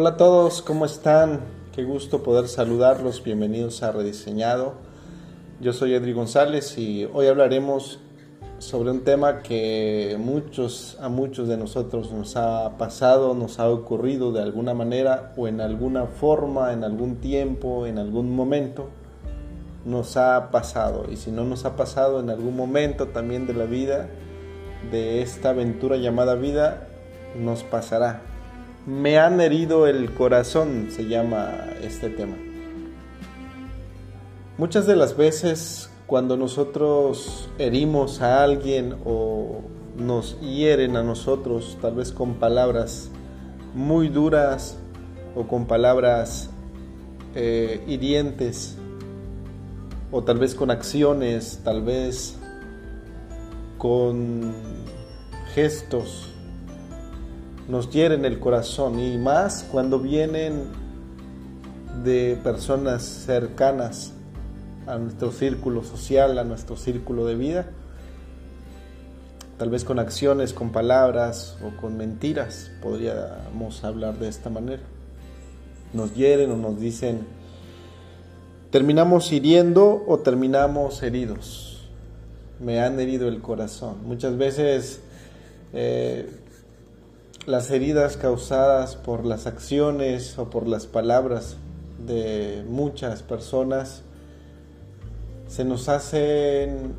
Hola a todos, ¿cómo están? Qué gusto poder saludarlos. Bienvenidos a Rediseñado. Yo soy Edri González y hoy hablaremos sobre un tema que muchos a muchos de nosotros nos ha pasado, nos ha ocurrido de alguna manera o en alguna forma, en algún tiempo, en algún momento nos ha pasado y si no nos ha pasado en algún momento también de la vida de esta aventura llamada vida nos pasará. Me han herido el corazón, se llama este tema. Muchas de las veces cuando nosotros herimos a alguien o nos hieren a nosotros, tal vez con palabras muy duras o con palabras eh, hirientes, o tal vez con acciones, tal vez con gestos, nos hieren el corazón y más cuando vienen de personas cercanas a nuestro círculo social, a nuestro círculo de vida, tal vez con acciones, con palabras o con mentiras, podríamos hablar de esta manera. Nos hieren o nos dicen, terminamos hiriendo o terminamos heridos. Me han herido el corazón. Muchas veces eh, las heridas causadas por las acciones o por las palabras de muchas personas se nos hacen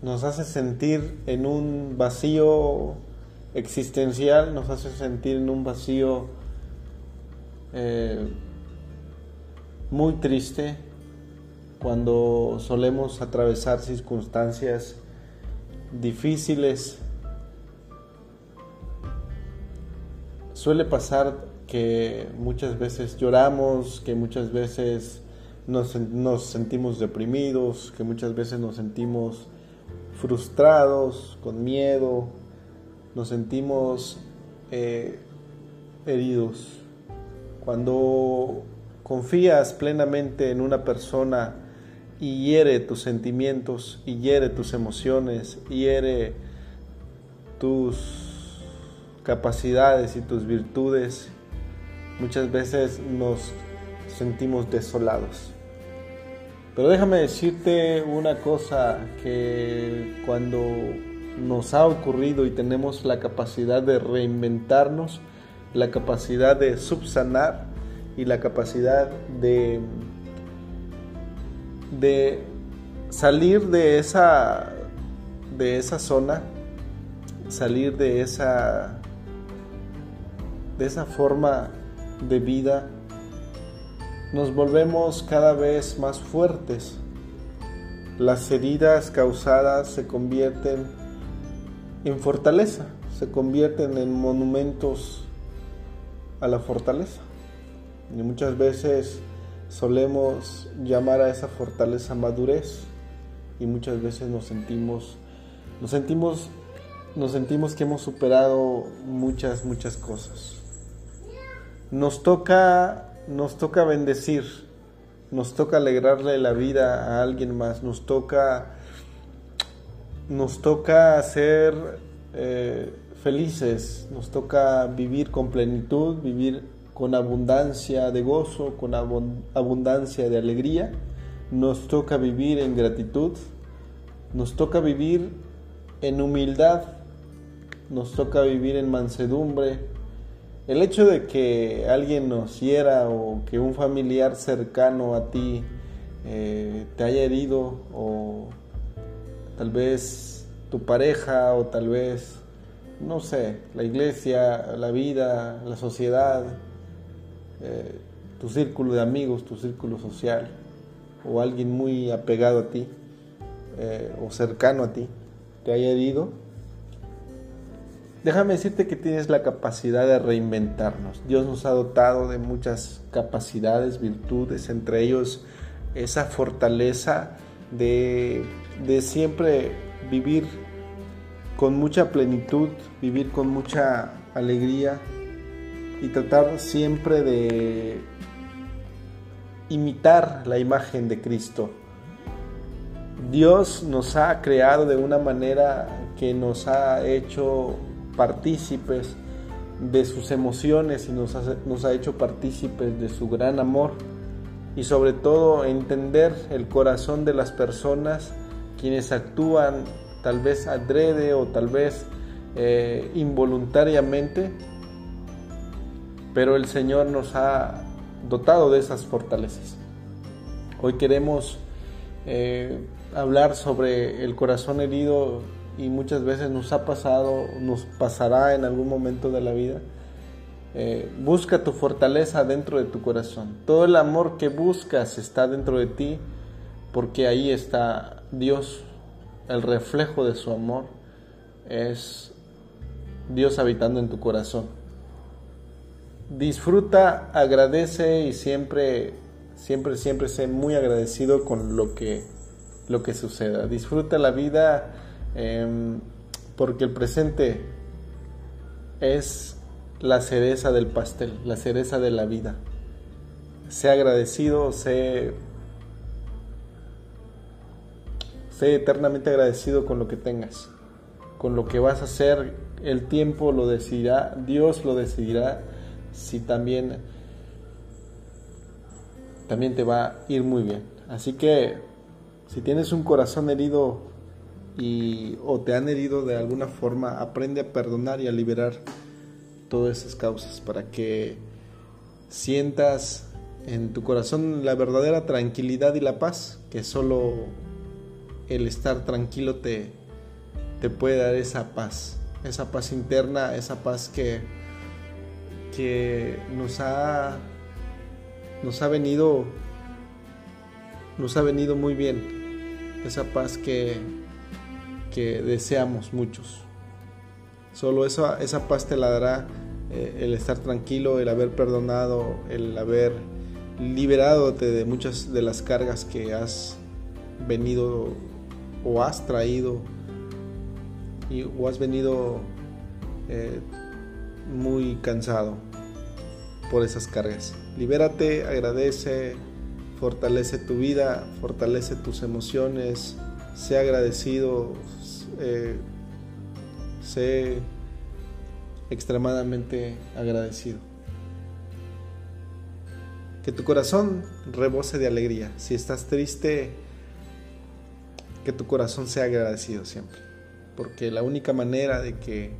nos hace sentir en un vacío existencial, nos hace sentir en un vacío eh, muy triste cuando solemos atravesar circunstancias difíciles Suele pasar que muchas veces lloramos, que muchas veces nos, sentimos deprimidos, que muchas veces nos sentimos frustrados, con miedo, nos sentimos eh, heridos. Cuando confías plenamente en una persona y hiere tus sentimientos, y hiere tus emociones, hiere tus capacidades y tus virtudes, muchas veces nos sentimos desolados. Pero déjame decirte una cosa, que cuando nos ha ocurrido y tenemos la capacidad de reinventarnos, la capacidad de subsanar y la capacidad de, de salir de esa, de esa zona, salir de esa de esa forma de vida, nos volvemos cada vez más fuertes. Las heridas causadas se convierten en fortaleza, se convierten en monumentos a la fortaleza. Y muchas veces solemos llamar a esa fortaleza madurez y muchas veces nos sentimos nos sentimos nos sentimos que hemos superado muchas muchas cosas nos toca, nos toca bendecir, nos toca alegrarle la vida a alguien más, nos toca, nos toca ser eh, felices, nos toca vivir con plenitud, vivir con abundancia de gozo, con abundancia de alegría, nos toca vivir en gratitud, nos toca vivir en humildad, nos toca vivir en mansedumbre, el hecho de que alguien nos hiera o que un familiar cercano a ti eh, te haya herido o tal vez tu pareja o tal vez, no sé, la iglesia, la vida, la sociedad, eh, tu círculo de amigos, tu círculo social o alguien muy apegado a ti eh, o cercano a ti te haya herido, Déjame decirte que tienes la capacidad de reinventarnos. Dios nos ha dotado de muchas capacidades, virtudes, entre ellos esa fortaleza de, siempre vivir con mucha plenitud, vivir con mucha alegría y tratar siempre de imitar la imagen de Cristo. Dios nos ha creado de una manera que nos ha hecho partícipes de sus emociones y nos, ha hecho partícipes de su gran amor y sobre todo entender el corazón de las personas quienes actúan tal vez adrede o tal vez eh, involuntariamente, pero el Señor nos ha dotado de esas fortalezas. Hoy queremos eh, hablar sobre el corazón herido y muchas veces nos ha pasado, nos pasará en algún momento de la vida. Eh, busca tu fortaleza dentro de tu corazón. Todo el amor que buscas está dentro de ti porque ahí está Dios, el reflejo de su amor. Es Dios habitando en tu corazón. Disfruta, agradece y siempre, siempre, siempre sé muy agradecido con lo que, lo que suceda. Disfruta la vida Em, porque el presente es la cereza del pastel, la cereza de la vida. Sé agradecido, sé, sé eternamente agradecido con lo que tengas, con lo que vas a hacer. El tiempo lo decidirá, Dios lo decidirá si también, también te va a ir muy bien. Así que si tienes un corazón herido, y o te han herido de alguna forma, aprende a perdonar y a liberar todas esas causas para que sientas en tu corazón la verdadera tranquilidad y la paz, que solo el estar tranquilo te, te puede dar esa paz, esa paz interna, esa paz que, que nos ha nos ha venido nos ha venido muy bien, esa paz que que deseamos muchos. Solo esa, esa paz te la dará eh, el estar tranquilo, el haber perdonado, el haber liberado de muchas de las cargas que has venido o has traído y, o has venido eh, muy cansado por esas cargas. Libérate, agradece, fortalece tu vida, fortalece tus emociones, sea agradecido, eh, sé extremadamente agradecido. Que tu corazón rebose de alegría. Si estás triste, que tu corazón sea agradecido siempre. Porque la única manera de que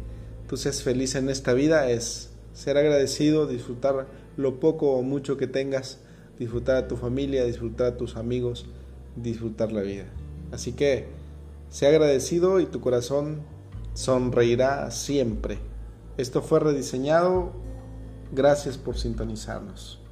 tú seas feliz en esta vida es ser agradecido, disfrutar lo poco o mucho que tengas, disfrutar a tu familia, disfrutar a tus amigos, disfrutar la vida. Así que sea agradecido y tu corazón sonreirá siempre. Esto fue rediseñado. Gracias por sintonizarnos.